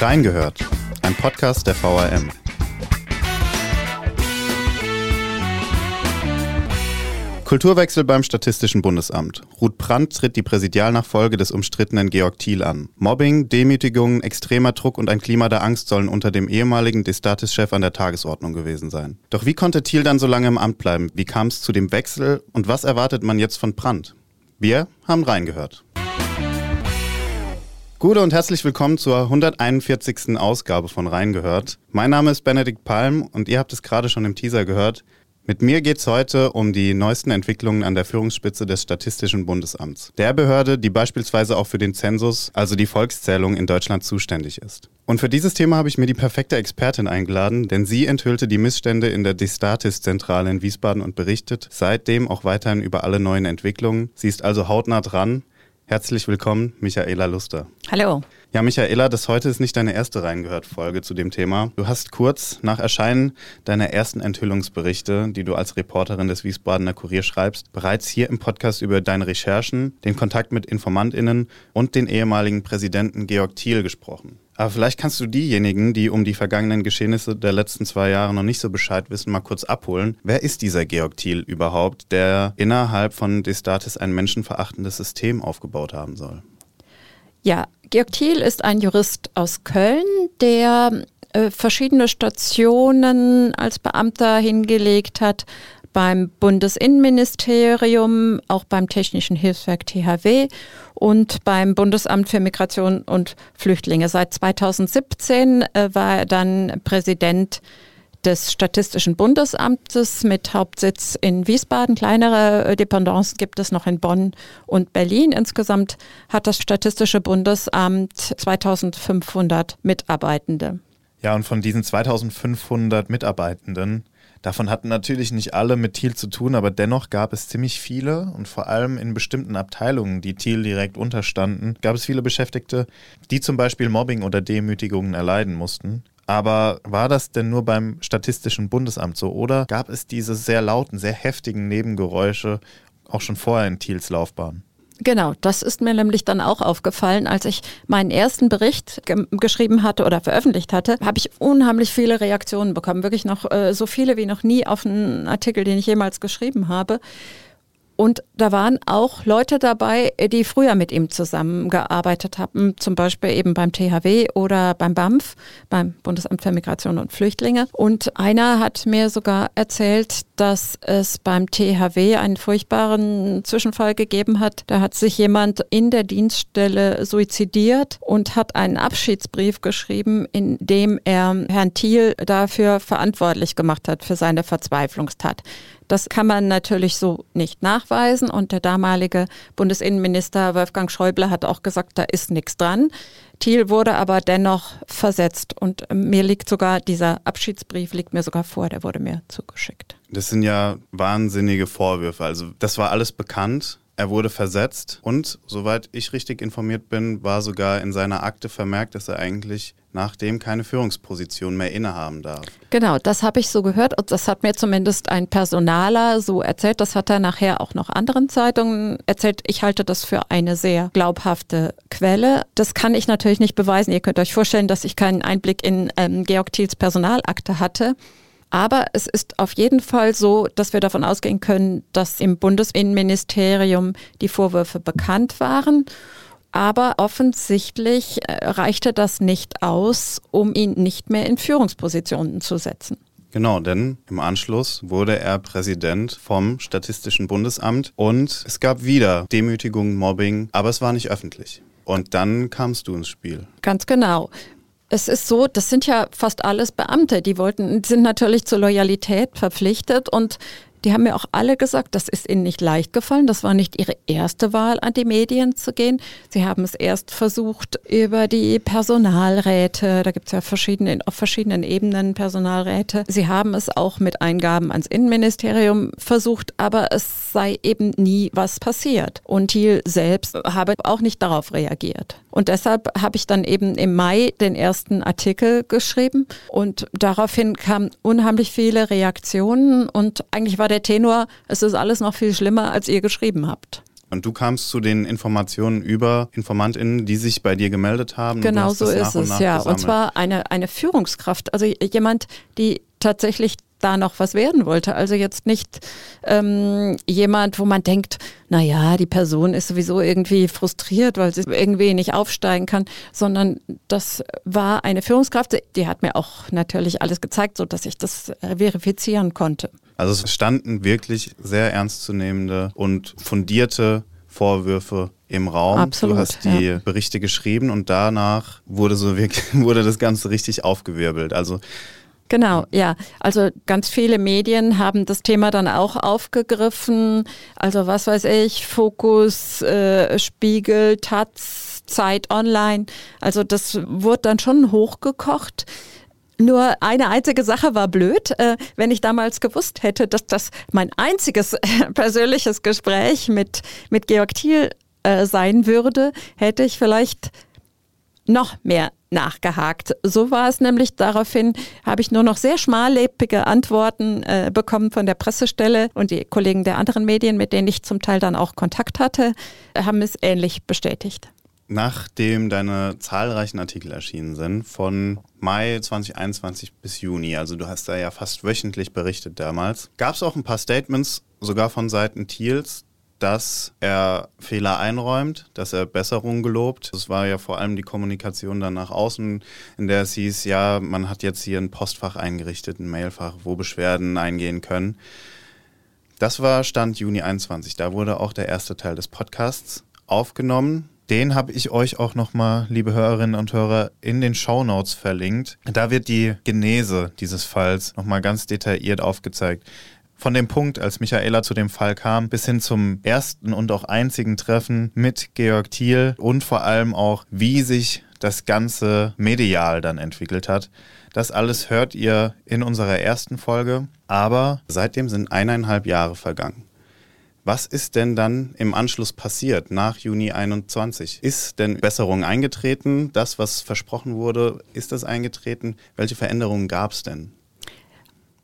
Reingehört, ein Podcast der VRM. Kulturwechsel beim Statistischen Bundesamt. Ruth Brandt tritt die Präsidialnachfolge des umstrittenen Georg Thiel an. Mobbing, Demütigungen, extremer Druck und ein Klima der Angst sollen unter dem ehemaligen Destatis-Chef an der Tagesordnung gewesen sein. Doch wie konnte Thiel dann so lange im Amt bleiben? Wie kam es zu dem Wechsel und was erwartet man jetzt von Brandt? Wir haben reingehört. Gute und herzlich willkommen zur 141. Ausgabe von Reingehört. Mein Name ist Benedikt Palm und ihr habt es gerade schon im Teaser gehört. Mit mir geht es heute um die neuesten Entwicklungen an der Führungsspitze des Statistischen Bundesamts, der Behörde, die beispielsweise auch für den Zensus, also die Volkszählung in Deutschland zuständig ist. Und für dieses Thema habe ich mir die perfekte Expertin eingeladen, denn sie enthüllte die Missstände in der Destatis-Zentrale in Wiesbaden und berichtet seitdem auch weiterhin über alle neuen Entwicklungen. Sie ist also hautnah dran. Herzlich willkommen, Michaela Luster. Hallo. Ja, Michaela, das heute ist nicht deine erste Reingehört-Folge zu dem Thema. Du hast kurz nach Erscheinen deiner ersten Enthüllungsberichte, die du als Reporterin des Wiesbadener Kurier schreibst, bereits hier im Podcast über deine Recherchen, den Kontakt mit InformantInnen und den ehemaligen Präsidenten Georg Thiel gesprochen. Aber vielleicht kannst du diejenigen, die um die vergangenen Geschehnisse der letzten zwei Jahre noch nicht so Bescheid wissen, mal kurz abholen. Wer ist dieser Georg Thiel überhaupt, der innerhalb von Destatis ein menschenverachtendes System aufgebaut haben soll? Ja, Georg Thiel ist ein Jurist aus Köln, der äh, verschiedene Stationen als Beamter hingelegt hat beim Bundesinnenministerium, auch beim Technischen Hilfswerk THW und beim Bundesamt für Migration und Flüchtlinge. Seit 2017 äh, war er dann Präsident des Statistischen Bundesamtes mit Hauptsitz in Wiesbaden. Kleinere äh, Dependancen gibt es noch in Bonn und Berlin. Insgesamt hat das Statistische Bundesamt 2500 Mitarbeitende. Ja, und von diesen 2500 Mitarbeitenden, davon hatten natürlich nicht alle mit Thiel zu tun, aber dennoch gab es ziemlich viele und vor allem in bestimmten Abteilungen, die Thiel direkt unterstanden, gab es viele Beschäftigte, die zum Beispiel Mobbing oder Demütigungen erleiden mussten. Aber war das denn nur beim Statistischen Bundesamt so oder gab es diese sehr lauten, sehr heftigen Nebengeräusche auch schon vorher in Thiels Laufbahn? Genau, das ist mir nämlich dann auch aufgefallen, als ich meinen ersten Bericht ge geschrieben hatte oder veröffentlicht hatte, habe ich unheimlich viele Reaktionen bekommen, wirklich noch äh, so viele wie noch nie auf einen Artikel, den ich jemals geschrieben habe. Und da waren auch Leute dabei, die früher mit ihm zusammengearbeitet haben, zum Beispiel eben beim THW oder beim BAMF, beim Bundesamt für Migration und Flüchtlinge. Und einer hat mir sogar erzählt, dass es beim THW einen furchtbaren Zwischenfall gegeben hat. Da hat sich jemand in der Dienststelle suizidiert und hat einen Abschiedsbrief geschrieben, in dem er Herrn Thiel dafür verantwortlich gemacht hat, für seine Verzweiflungstat. Das kann man natürlich so nicht nachweisen und der damalige Bundesinnenminister Wolfgang Schäuble hat auch gesagt, da ist nichts dran. Thiel wurde aber dennoch versetzt und mir liegt sogar dieser Abschiedsbrief liegt mir sogar vor, der wurde mir zugeschickt. Das sind ja wahnsinnige Vorwürfe. Also das war alles bekannt. Er wurde versetzt und soweit ich richtig informiert bin, war sogar in seiner Akte vermerkt, dass er eigentlich nachdem keine Führungsposition mehr innehaben darf. Genau, das habe ich so gehört und das hat mir zumindest ein Personaler so erzählt. Das hat er nachher auch noch anderen Zeitungen erzählt. Ich halte das für eine sehr glaubhafte Quelle. Das kann ich natürlich nicht beweisen. Ihr könnt euch vorstellen, dass ich keinen Einblick in ähm, Georg Thiels Personalakte hatte. Aber es ist auf jeden Fall so, dass wir davon ausgehen können, dass im Bundesinnenministerium die Vorwürfe bekannt waren aber offensichtlich äh, reichte das nicht aus, um ihn nicht mehr in Führungspositionen zu setzen. Genau, denn im Anschluss wurde er Präsident vom Statistischen Bundesamt und es gab wieder Demütigung, Mobbing, aber es war nicht öffentlich. Und dann kamst du ins Spiel. Ganz genau. Es ist so, das sind ja fast alles Beamte, die wollten, sind natürlich zur Loyalität verpflichtet und die haben mir auch alle gesagt, das ist ihnen nicht leicht gefallen. Das war nicht ihre erste Wahl, an die Medien zu gehen. Sie haben es erst versucht über die Personalräte. Da gibt es ja verschiedene, auf verschiedenen Ebenen Personalräte. Sie haben es auch mit Eingaben ans Innenministerium versucht, aber es sei eben nie was passiert. Und Thiel selbst habe auch nicht darauf reagiert. Und deshalb habe ich dann eben im Mai den ersten Artikel geschrieben und daraufhin kamen unheimlich viele Reaktionen und eigentlich war der Tenor, es ist alles noch viel schlimmer, als ihr geschrieben habt. Und du kamst zu den Informationen über InformantInnen, die sich bei dir gemeldet haben. Genau so ist es, ja. Gesammelt. Und zwar eine, eine Führungskraft, also jemand, die tatsächlich da noch was werden wollte. Also jetzt nicht ähm, jemand, wo man denkt, na ja, die Person ist sowieso irgendwie frustriert, weil sie irgendwie nicht aufsteigen kann, sondern das war eine Führungskraft, die hat mir auch natürlich alles gezeigt, so dass ich das verifizieren konnte. Also es standen wirklich sehr ernstzunehmende und fundierte Vorwürfe im Raum. Absolut, du hast die ja. Berichte geschrieben und danach wurde so wirklich, wurde das Ganze richtig aufgewirbelt. Also Genau, ja. Also ganz viele Medien haben das Thema dann auch aufgegriffen. Also was weiß ich, Fokus, äh, Spiegel, Taz, Zeit Online. Also das wurde dann schon hochgekocht. Nur eine einzige Sache war blöd. Äh, wenn ich damals gewusst hätte, dass das mein einziges persönliches Gespräch mit, mit Georg Thiel äh, sein würde, hätte ich vielleicht noch mehr nachgehakt. So war es nämlich. Daraufhin habe ich nur noch sehr schmallebige Antworten äh, bekommen von der Pressestelle und die Kollegen der anderen Medien, mit denen ich zum Teil dann auch Kontakt hatte, haben es ähnlich bestätigt. Nachdem deine zahlreichen Artikel erschienen sind, von Mai 2021 bis Juni, also du hast da ja fast wöchentlich berichtet damals, gab es auch ein paar Statements, sogar von Seiten Thiels, dass er Fehler einräumt, dass er Besserungen gelobt. Es war ja vor allem die Kommunikation dann nach außen, in der es hieß, ja, man hat jetzt hier ein Postfach eingerichtet, ein Mailfach, wo Beschwerden eingehen können. Das war Stand Juni 21. Da wurde auch der erste Teil des Podcasts aufgenommen. Den habe ich euch auch nochmal, liebe Hörerinnen und Hörer, in den Shownotes verlinkt. Da wird die Genese dieses Falls nochmal ganz detailliert aufgezeigt. Von dem Punkt, als Michaela zu dem Fall kam, bis hin zum ersten und auch einzigen Treffen mit Georg Thiel und vor allem auch, wie sich das Ganze medial dann entwickelt hat. Das alles hört ihr in unserer ersten Folge, aber seitdem sind eineinhalb Jahre vergangen. Was ist denn dann im Anschluss passiert nach Juni 21? Ist denn Besserung eingetreten? Das, was versprochen wurde, ist das eingetreten? Welche Veränderungen gab es denn?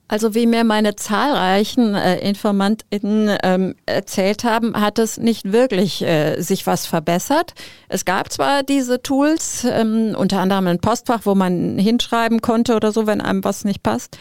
Also wie mir meine zahlreichen äh, InformantInnen ähm, erzählt haben, hat es nicht wirklich äh, sich was verbessert. Es gab zwar diese Tools, ähm, unter anderem ein Postfach, wo man hinschreiben konnte oder so, wenn einem was nicht passt.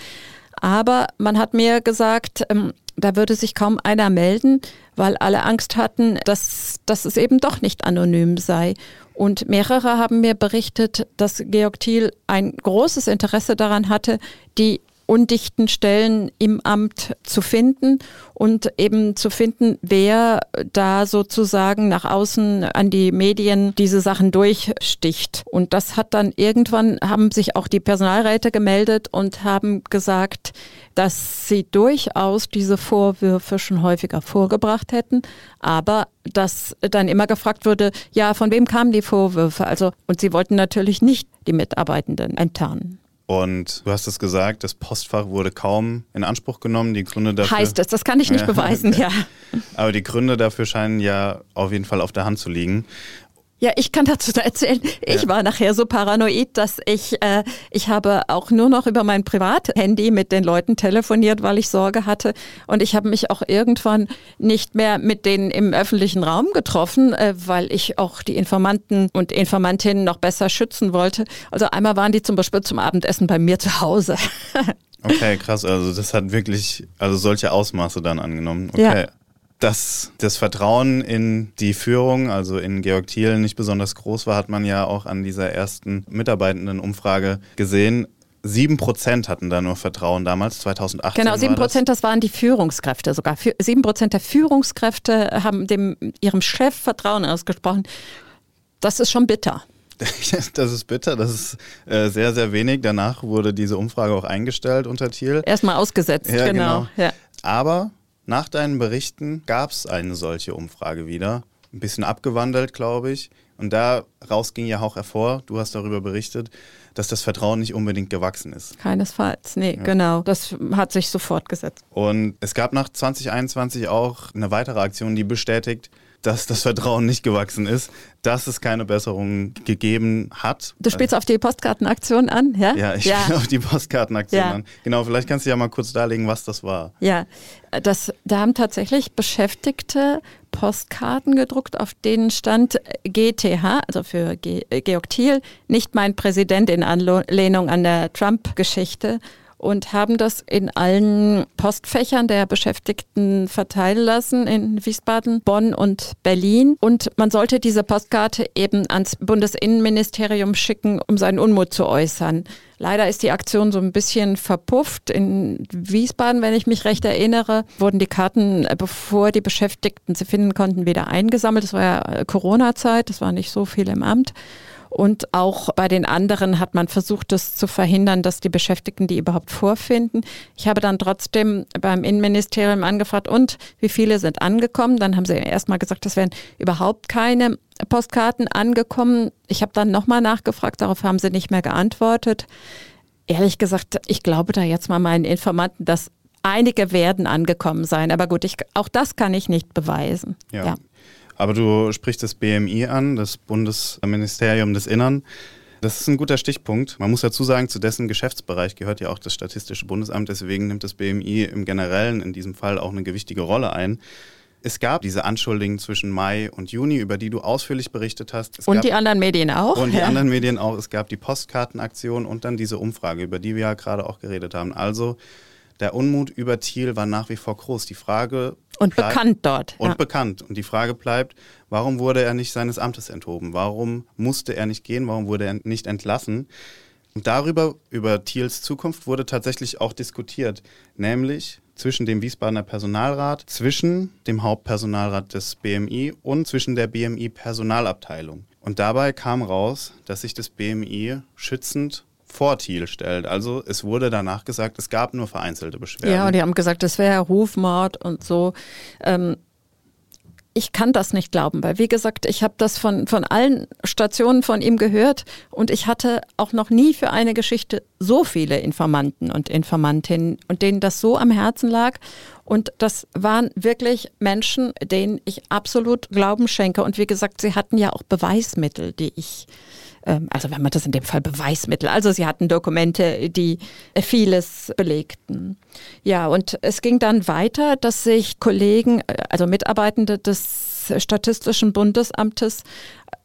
Aber man hat mir gesagt, ähm, da würde sich kaum einer melden, weil alle Angst hatten, dass, dass es eben doch nicht anonym sei. Und mehrere haben mir berichtet, dass Georg Thiel ein großes Interesse daran hatte, die undichten Stellen im Amt zu finden und eben zu finden, wer da sozusagen nach außen an die Medien diese Sachen durchsticht. Und das hat dann irgendwann, haben sich auch die Personalräte gemeldet und haben gesagt, dass sie durchaus diese Vorwürfe schon häufiger vorgebracht hätten, aber dass dann immer gefragt wurde, ja, von wem kamen die Vorwürfe? Also, und sie wollten natürlich nicht die Mitarbeitenden enttarnen. Und du hast es gesagt, das Postfach wurde kaum in Anspruch genommen. Die Gründe dafür. Heißt es, das kann ich nicht beweisen, ja. Aber die Gründe dafür scheinen ja auf jeden Fall auf der Hand zu liegen. Ja, ich kann dazu erzählen, ich Ja. war nachher so paranoid, dass ich, äh, ich habe auch nur noch über mein Privathandy mit den Leuten telefoniert, weil ich Sorge hatte. Und ich habe mich auch irgendwann nicht mehr mit denen im öffentlichen Raum getroffen, äh, weil ich auch die Informanten und Informantinnen noch besser schützen wollte. Also einmal waren die zum Beispiel zum Abendessen bei mir zu Hause. Okay, krass. Also das hat wirklich, also solche Ausmaße dann angenommen. Ja. Dass das Vertrauen in die Führung, also in Georg Thiel, nicht besonders groß war, hat man ja auch an dieser ersten Mitarbeitendenumfrage gesehen. Sieben Prozent hatten da nur Vertrauen damals, 2018. Genau, sieben war das. Prozent, das waren die Führungskräfte sogar. Sieben Prozent der Führungskräfte haben dem, ihrem Chef Vertrauen ausgesprochen. Das ist schon bitter. Das ist bitter, das ist äh, sehr, sehr wenig. Danach wurde diese Umfrage auch eingestellt unter Thiel. Erstmal ausgesetzt, Ja, genau. genau. Ja. Aber nach deinen Berichten gab es eine solche Umfrage wieder. Ein bisschen abgewandelt, glaube ich. Und daraus ging ja auch hervor, du hast darüber berichtet, dass das Vertrauen nicht unbedingt gewachsen ist. Keinesfalls, nee, genau. Das hat sich so fortgesetzt. Und es gab nach 2021 auch eine weitere Aktion, die bestätigt, dass das Vertrauen nicht gewachsen ist, dass es keine Besserung gegeben hat. Du spielst auf die Postkartenaktion an, ja? Ja, ich ja. spiele auf die Postkartenaktion Ja. an. Genau, vielleicht kannst du ja mal kurz darlegen, was das war. Ja, das, da haben tatsächlich Beschäftigte Postkarten gedruckt, auf denen stand GTH, also für Georg Thiel, nicht mein Präsident in Anlehnung an der Trump-Geschichte und haben das in allen Postfächern der Beschäftigten verteilen lassen in Wiesbaden, Bonn und Berlin. Und man sollte diese Postkarte eben ans Bundesinnenministerium schicken, um seinen Unmut zu äußern. Leider ist die Aktion so ein bisschen verpufft. In Wiesbaden, wenn ich mich recht erinnere, wurden die Karten, äh, bevor die Beschäftigten sie finden konnten, wieder eingesammelt. Das war ja äh, Corona-Zeit, das war nicht so viel im Amt. Und auch bei den anderen hat man versucht, das zu verhindern, dass die Beschäftigten die überhaupt vorfinden. Ich habe dann trotzdem beim Innenministerium angefragt, und wie viele sind angekommen? Dann haben sie erstmal gesagt, es wären überhaupt keine Postkarten angekommen. Ich habe dann nochmal nachgefragt, darauf haben sie nicht mehr geantwortet. Ehrlich gesagt, ich glaube da jetzt mal meinen Informanten, dass einige werden angekommen sein. Aber gut, ich, auch das kann ich nicht beweisen. ja. ja. Aber du sprichst das BMI an, das Bundesministerium des Innern. Das ist ein guter Stichpunkt. Man muss dazu sagen, zu dessen Geschäftsbereich gehört ja auch das Statistische Bundesamt. Deswegen nimmt das BMI im Generellen in diesem Fall auch eine gewichtige Rolle ein. Es gab diese Anschuldigungen zwischen Mai und Juni, über die du ausführlich berichtet hast. Es und die anderen Medien auch. Und die ja. anderen Medien auch. Es gab die Postkartenaktion und dann diese Umfrage, über die wir ja gerade auch geredet haben. Also der Unmut über Thiel war nach wie vor groß. Die Frage und bleibt, bekannt dort. Und ja. bekannt. Und die Frage bleibt, warum wurde er nicht seines Amtes enthoben? Warum musste er nicht gehen? Warum wurde er nicht entlassen? Und darüber, über Thiels Zukunft, wurde tatsächlich auch diskutiert. Nämlich zwischen dem Wiesbadener Personalrat, zwischen dem Hauptpersonalrat des BMI und zwischen der BMI-Personalabteilung. Und dabei kam raus, dass sich das BMI schützend vor Thiel stellt. Also es wurde danach gesagt, es gab nur vereinzelte Beschwerden. Ja, und die haben gesagt, es wäre Rufmord und so. Ähm, ich kann das nicht glauben, weil wie gesagt, ich habe das von, von allen Stationen von ihm gehört und ich hatte auch noch nie für eine Geschichte so viele Informanten und Informantinnen und denen das so am Herzen lag. Und das waren wirklich Menschen, denen ich absolut Glauben schenke. Und wie gesagt, sie hatten ja auch Beweismittel, die ich also wenn man das in dem Fall Beweismittel, also sie hatten Dokumente, die vieles belegten. Ja, und es ging dann weiter, dass sich Kollegen, äh, also Mitarbeitende des Statistischen Bundesamtes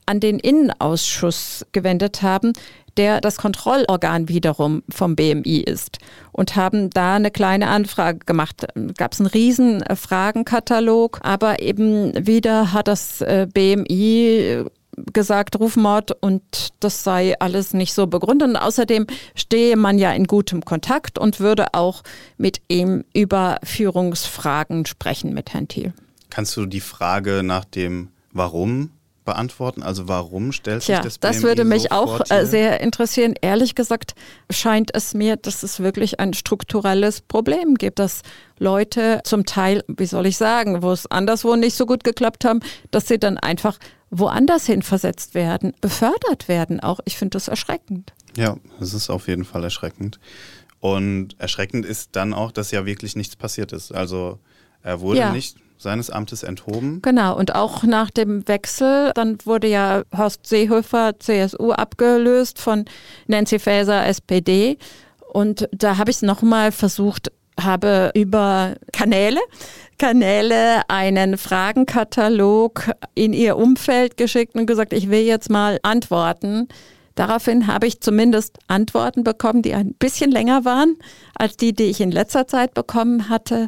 an den Innenausschuss gewendet haben, der das Kontrollorgan wiederum vom BMI ist und haben da eine kleine Anfrage gemacht. Gab es einen riesen Fragenkatalog, aber eben wieder hat das äh, BMI gesagt, Rufmord und das sei alles nicht so begründet. Und außerdem stehe man ja in gutem Kontakt und würde auch mit ihm über Führungsfragen sprechen mit Herrn Thiel. Kannst du die Frage nach dem Warum beantworten? Also warum stellt sich ja, das BMI Das würde mich so auch äh, sehr interessieren. Ehrlich gesagt scheint es mir, dass es wirklich ein strukturelles Problem gibt, dass Leute zum Teil, wie soll ich sagen, wo es anderswo nicht so gut geklappt haben, dass sie dann einfach woanders hin versetzt werden, befördert werden auch. Ich finde das erschreckend. Ja, es ist auf jeden Fall erschreckend. Und erschreckend ist dann auch, dass ja wirklich nichts passiert ist. Also er wurde ja. nicht seines Amtes enthoben. Genau, und auch nach dem Wechsel, dann wurde ja Horst Seehofer CSU abgelöst von Nancy Faeser SPD. Und da habe ich es nochmal versucht, habe über Kanäle Kanäle einen Fragenkatalog in ihr Umfeld geschickt und gesagt, ich will jetzt mal antworten. Daraufhin habe ich zumindest Antworten bekommen, die ein bisschen länger waren als die, die ich in letzter Zeit bekommen hatte.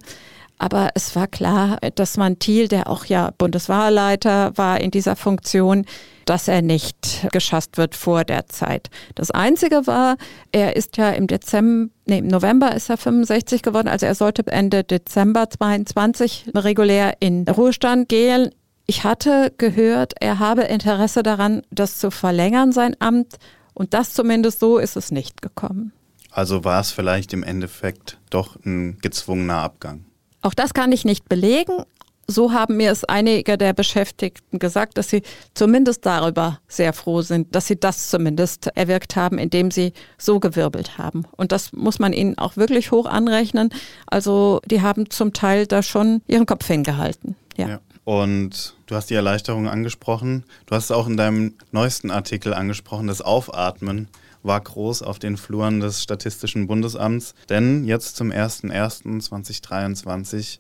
Aber es war klar, dass man Thiel, der auch ja Bundeswahlleiter war in dieser Funktion, dass er nicht geschasst wird vor der Zeit. Das Einzige war, er ist ja im Dezember, nee, im November ist er 65 geworden, also er sollte Ende Dezember 22 regulär in Ruhestand gehen. Ich hatte gehört, er habe Interesse daran, das zu verlängern, sein Amt. Und das zumindest so ist es nicht gekommen. Also war es vielleicht im Endeffekt doch ein gezwungener Abgang. Auch das kann ich nicht belegen. So haben mir es einige der Beschäftigten gesagt, dass sie zumindest darüber sehr froh sind, dass sie das zumindest erwirkt haben, indem sie so gewirbelt haben. Und das muss man ihnen auch wirklich hoch anrechnen. Also die haben zum Teil da schon ihren Kopf hingehalten. Ja. ja. Und du hast die Erleichterung angesprochen. Du hast auch in deinem neuesten Artikel angesprochen, das Aufatmen war groß auf den Fluren des Statistischen Bundesamts, denn jetzt zum 01.01.2023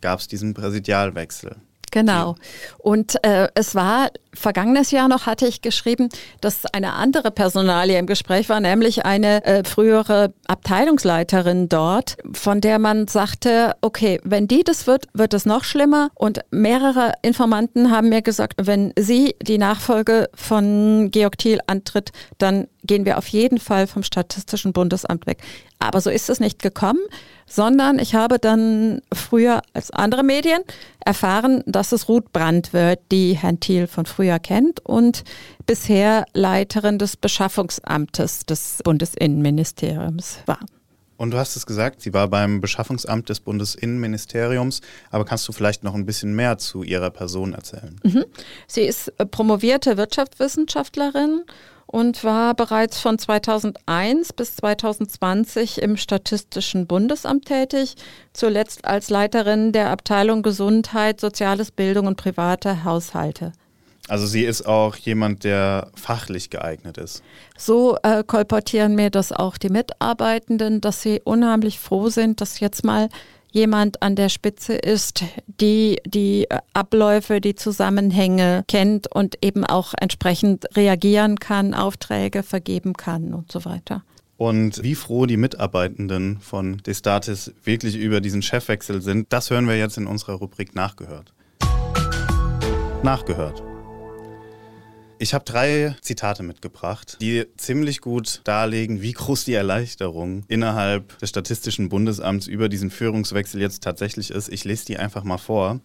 gab es diesen Präsidialwechsel. Genau. Und äh, es war vergangenes Jahr noch hatte ich geschrieben, dass eine andere Personalie im Gespräch war, nämlich eine äh, frühere Abteilungsleiterin dort, von der man sagte, okay, wenn die das wird, wird es noch schlimmer. Und mehrere Informanten haben mir gesagt, wenn sie die Nachfolge von Georg Thiel antritt, dann gehen wir auf jeden Fall vom Statistischen Bundesamt weg. Aber so ist es nicht gekommen, sondern ich habe dann früher als andere Medien erfahren, dass es Ruth Brandt wird, die Herrn Thiel von früher kennt und bisher Leiterin des Beschaffungsamtes des Bundesinnenministeriums war. Und du hast es gesagt, sie war beim Beschaffungsamt des Bundesinnenministeriums, aber kannst du vielleicht noch ein bisschen mehr zu ihrer Person erzählen? Mhm. Sie ist promovierte Wirtschaftswissenschaftlerin und war bereits von 2001 bis 2020 im Statistischen Bundesamt tätig, zuletzt als Leiterin der Abteilung Gesundheit, Soziales Bildung und private Haushalte. Also sie ist auch jemand, der fachlich geeignet ist. So äh, kolportieren mir das auch die Mitarbeitenden, dass sie unheimlich froh sind, dass jetzt mal jemand an der Spitze ist, die die Abläufe, die Zusammenhänge kennt und eben auch entsprechend reagieren kann, Aufträge vergeben kann und so weiter. Und wie froh die Mitarbeitenden von Destatis wirklich über diesen Chefwechsel sind, das hören wir jetzt in unserer Rubrik Nachgehört. Nachgehört. Ich habe drei Zitate mitgebracht, die ziemlich gut darlegen, wie groß die Erleichterung innerhalb des Statistischen Bundesamts über diesen Führungswechsel jetzt tatsächlich ist. Ich lese die einfach mal vor.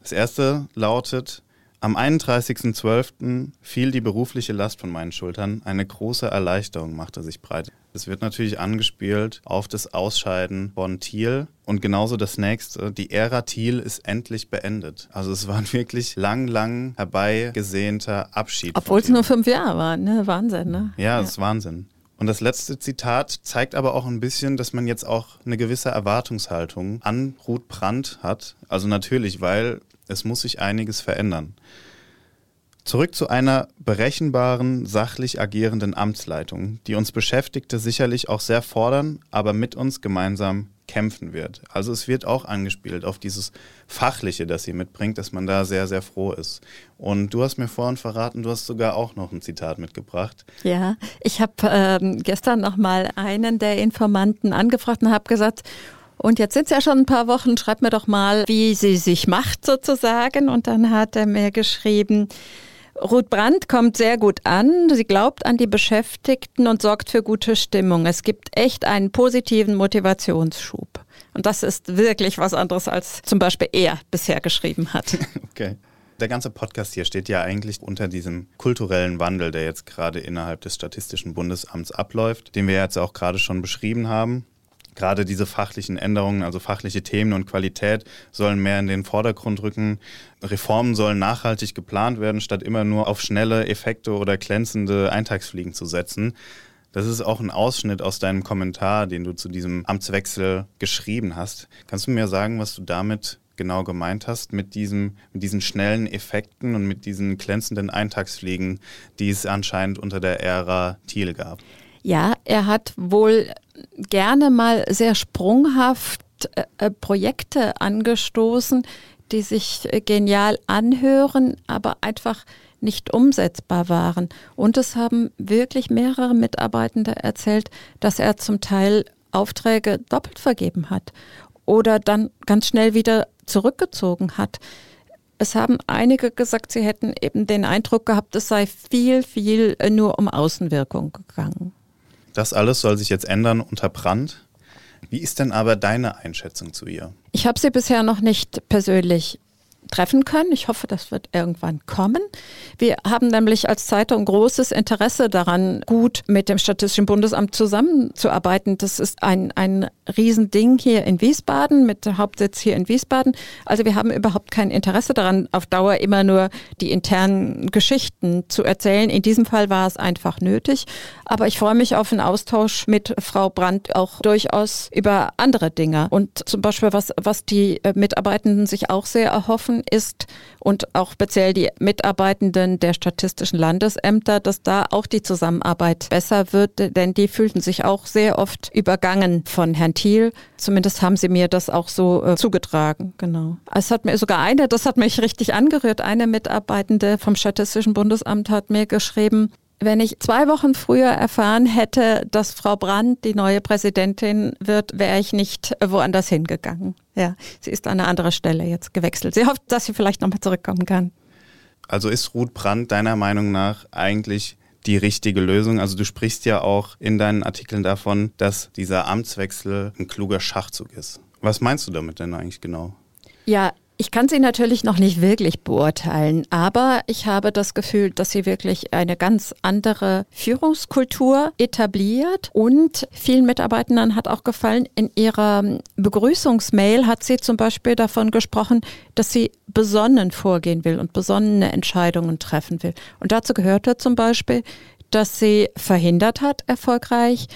Das erste lautet, am 31.12. fiel die berufliche Last von meinen Schultern. Eine große Erleichterung machte sich breit. Es wird natürlich angespielt auf das Ausscheiden von Thiel. Und genauso das nächste, die Ära Thiel ist endlich beendet. Also es war ein wirklich lang, lang herbeigesehnter Abschied. Obwohl es nur fünf Jahre waren, ne? Wahnsinn, ne? Ja, das ja. ist Wahnsinn. Und das letzte Zitat zeigt aber auch ein bisschen, dass man jetzt auch eine gewisse Erwartungshaltung an Ruth Brandt hat. Also natürlich, weil es muss sich einiges verändern. Zurück zu einer berechenbaren, sachlich agierenden Amtsleitung, die uns Beschäftigte sicherlich auch sehr fordern, aber mit uns gemeinsam kämpfen wird. Also es wird auch angespielt auf dieses Fachliche, das sie mitbringt, dass man da sehr, sehr froh ist. Und du hast mir vorhin verraten, du hast sogar auch noch ein Zitat mitgebracht. Ja, ich habe ähm, gestern noch mal einen der Informanten angefragt und habe gesagt, und jetzt sind es ja schon ein paar Wochen, schreib mir doch mal, wie sie sich macht sozusagen. Und dann hat er mir geschrieben, Ruth Brandt kommt sehr gut an. Sie glaubt an die Beschäftigten und sorgt für gute Stimmung. Es gibt echt einen positiven Motivationsschub. Und das ist wirklich was anderes, als zum Beispiel er bisher geschrieben hat. Okay. Der ganze Podcast hier steht ja eigentlich unter diesem kulturellen Wandel, der jetzt gerade innerhalb des Statistischen Bundesamts abläuft, den wir jetzt auch gerade schon beschrieben haben gerade diese fachlichen Änderungen, also fachliche Themen und Qualität sollen mehr in den Vordergrund rücken. Reformen sollen nachhaltig geplant werden, statt immer nur auf schnelle Effekte oder glänzende Eintagsfliegen zu setzen. Das ist auch ein Ausschnitt aus deinem Kommentar, den du zu diesem Amtswechsel geschrieben hast. Kannst du mir sagen, was du damit genau gemeint hast, mit, diesem, mit diesen schnellen Effekten und mit diesen glänzenden Eintagsfliegen, die es anscheinend unter der Ära Thiel gab? Ja, er hat wohl gerne mal sehr sprunghaft äh, äh, Projekte angestoßen, die sich äh, genial anhören, aber einfach nicht umsetzbar waren. Und es haben wirklich mehrere Mitarbeitende erzählt, dass er zum Teil Aufträge doppelt vergeben hat oder dann ganz schnell wieder zurückgezogen hat. Es haben einige gesagt, sie hätten eben den Eindruck gehabt, es sei viel, viel nur um Außenwirkung gegangen. Das alles soll sich jetzt ändern unter Brand. Wie ist denn aber deine Einschätzung zu ihr? Ich habe sie bisher noch nicht persönlich treffen können. Ich hoffe, das wird irgendwann kommen. Wir haben nämlich als Zeitung großes Interesse daran, gut mit dem Statistischen Bundesamt zusammenzuarbeiten. Das ist ein, ein Riesending hier in Wiesbaden, mit Hauptsitz hier in Wiesbaden. Also wir haben überhaupt kein Interesse daran, auf Dauer immer nur die internen Geschichten zu erzählen. In diesem Fall war es einfach nötig. Aber ich freue mich auf einen Austausch mit Frau Brandt auch durchaus über andere Dinge. Und zum Beispiel, was, was die äh, Mitarbeitenden sich auch sehr erhoffen, ist und auch speziell die Mitarbeitenden der statistischen Landesämter, dass da auch die Zusammenarbeit besser wird, denn die fühlten sich auch sehr oft übergangen von Herrn Thiel. Zumindest haben sie mir das auch so äh, zugetragen, genau. Es hat mir sogar eine, das hat mich richtig angerührt, eine Mitarbeitende vom Statistischen Bundesamt hat mir geschrieben, wenn ich zwei Wochen früher erfahren hätte, dass Frau Brandt die neue Präsidentin wird, wäre ich nicht woanders hingegangen. Ja, sie ist an eine andere Stelle jetzt gewechselt. Sie hofft, dass sie vielleicht nochmal zurückkommen kann. Also ist Ruth Brandt deiner Meinung nach eigentlich die richtige Lösung? Also du sprichst ja auch in deinen Artikeln davon, dass dieser Amtswechsel ein kluger Schachzug ist. Was meinst du damit denn eigentlich genau? Ja, ich kann sie natürlich noch nicht wirklich beurteilen, aber ich habe das Gefühl, dass sie wirklich eine ganz andere Führungskultur etabliert und vielen Mitarbeitern hat auch gefallen, in ihrer Begrüßungsmail hat sie zum Beispiel davon gesprochen, dass sie besonnen vorgehen will und besonnene Entscheidungen treffen will. Und dazu gehörte zum Beispiel, dass sie verhindert hat, erfolgreich,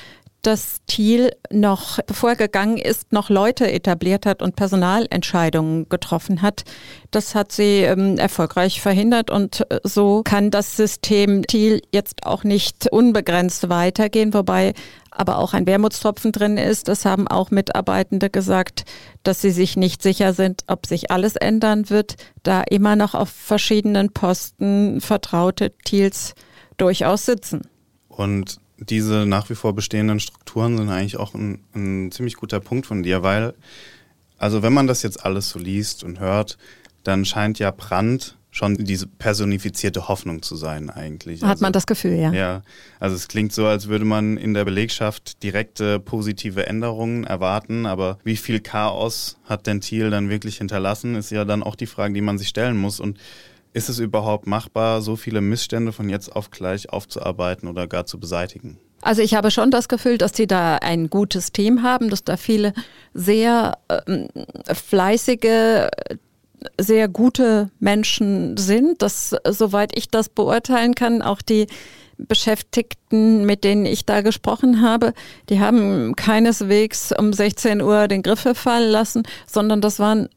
dass Thiel noch, bevor er gegangen ist, noch Leute etabliert hat und Personalentscheidungen getroffen hat. Das hat sie ähm, erfolgreich verhindert und äh, so kann das System Thiel jetzt auch nicht unbegrenzt weitergehen, wobei aber auch ein Wermutstropfen drin ist. Das haben auch Mitarbeitende gesagt, dass sie sich nicht sicher sind, ob sich alles ändern wird, da immer noch auf verschiedenen Posten vertraute Thiels durchaus sitzen. Und diese nach wie vor bestehenden Strukturen sind eigentlich auch ein, ein ziemlich guter Punkt von dir, weil, also wenn man das jetzt alles so liest und hört, dann scheint ja Brand schon diese personifizierte Hoffnung zu sein eigentlich. Hat also, man das Gefühl, ja. Ja, also es klingt so, als würde man in der Belegschaft direkte positive Änderungen erwarten, aber wie viel Chaos hat denn Thiel dann wirklich hinterlassen, ist ja dann auch die Frage, die man sich stellen muss und ist es überhaupt machbar, so viele Missstände von jetzt auf gleich aufzuarbeiten oder gar zu beseitigen? Also ich habe schon das Gefühl, dass sie da ein gutes Team haben, dass da viele sehr ähm, fleißige, sehr gute Menschen sind, dass soweit ich das beurteilen kann, auch die Beschäftigten, mit denen ich da gesprochen habe, die haben keineswegs um 16 Uhr den Griff fallen lassen, sondern das waren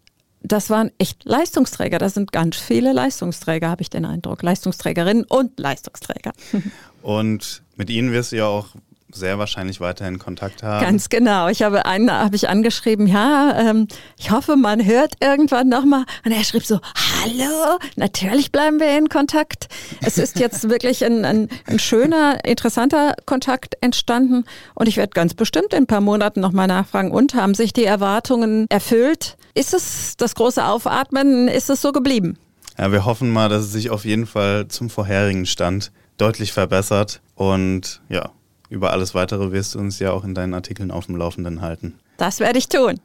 das waren echt Leistungsträger. Das sind ganz viele Leistungsträger, habe ich den Eindruck. Leistungsträgerinnen und Leistungsträger. Und mit ihnen wirst du ja auch sehr wahrscheinlich weiterhin Kontakt haben. Ganz genau. Ich habe einen, habe ich angeschrieben, ja, ähm, ich hoffe, man hört irgendwann nochmal. Und er schrieb so, hallo, natürlich bleiben wir in Kontakt. Es ist jetzt wirklich ein, ein, ein schöner, interessanter Kontakt entstanden. Und ich werde ganz bestimmt in ein paar Monaten nochmal nachfragen, und haben sich die Erwartungen erfüllt? Ist es das große Aufatmen? Ist es so geblieben? Ja, wir hoffen mal, dass es sich auf jeden Fall zum vorherigen Stand deutlich verbessert. Und ja, über alles Weitere wirst du uns ja auch in deinen Artikeln auf dem Laufenden halten. Das werde ich tun.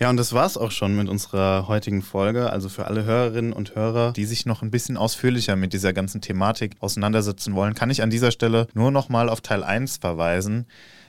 Ja, und das war's auch schon mit unserer heutigen Folge. Also für alle Hörerinnen und Hörer, die sich noch ein bisschen ausführlicher mit dieser ganzen Thematik auseinandersetzen wollen, kann ich an dieser Stelle nur nochmal auf Teil 1 verweisen.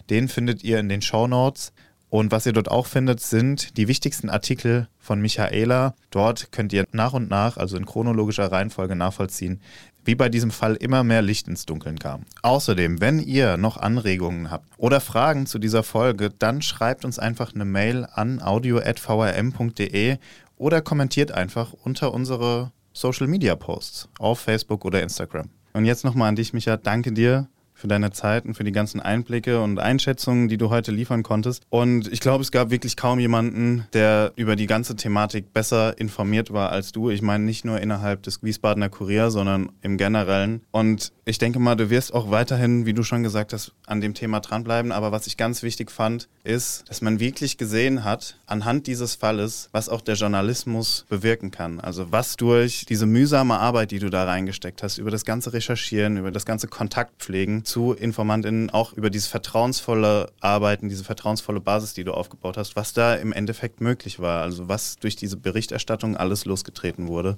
Den findet ihr in den Show Notes. Und was ihr dort auch findet, sind die wichtigsten Artikel von Michaela. Dort könnt ihr nach und nach, also in chronologischer Reihenfolge nachvollziehen, wie bei diesem Fall immer mehr Licht ins Dunkeln kam. Außerdem, wenn ihr noch Anregungen habt oder Fragen zu dieser Folge, dann schreibt uns einfach eine Mail an audio.vrm.de oder kommentiert einfach unter unsere Social Media Posts auf Facebook oder Instagram. Und jetzt nochmal an dich, Micha. Danke dir für deine Zeit und für die ganzen Einblicke und Einschätzungen, die du heute liefern konntest. Und ich glaube, es gab wirklich kaum jemanden, der über die ganze Thematik besser informiert war als du. Ich meine nicht nur innerhalb des Wiesbadener Kurier, sondern im Generellen. Und ich denke mal, du wirst auch weiterhin, wie du schon gesagt hast, an dem Thema dranbleiben. Aber was ich ganz wichtig fand, ist, dass man wirklich gesehen hat, anhand dieses Falles, was auch der Journalismus bewirken kann. Also was durch diese mühsame Arbeit, die du da reingesteckt hast, über das ganze Recherchieren, über das ganze Kontaktpflegen, zu InformantInnen auch über dieses vertrauensvolle Arbeiten, diese vertrauensvolle Basis, die du aufgebaut hast, was da im Endeffekt möglich war. Also was durch diese Berichterstattung alles losgetreten wurde.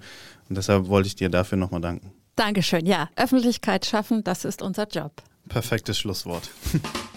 Und deshalb wollte ich dir dafür nochmal danken. Dankeschön. Ja, Öffentlichkeit schaffen, das ist unser Job. Perfektes Schlusswort.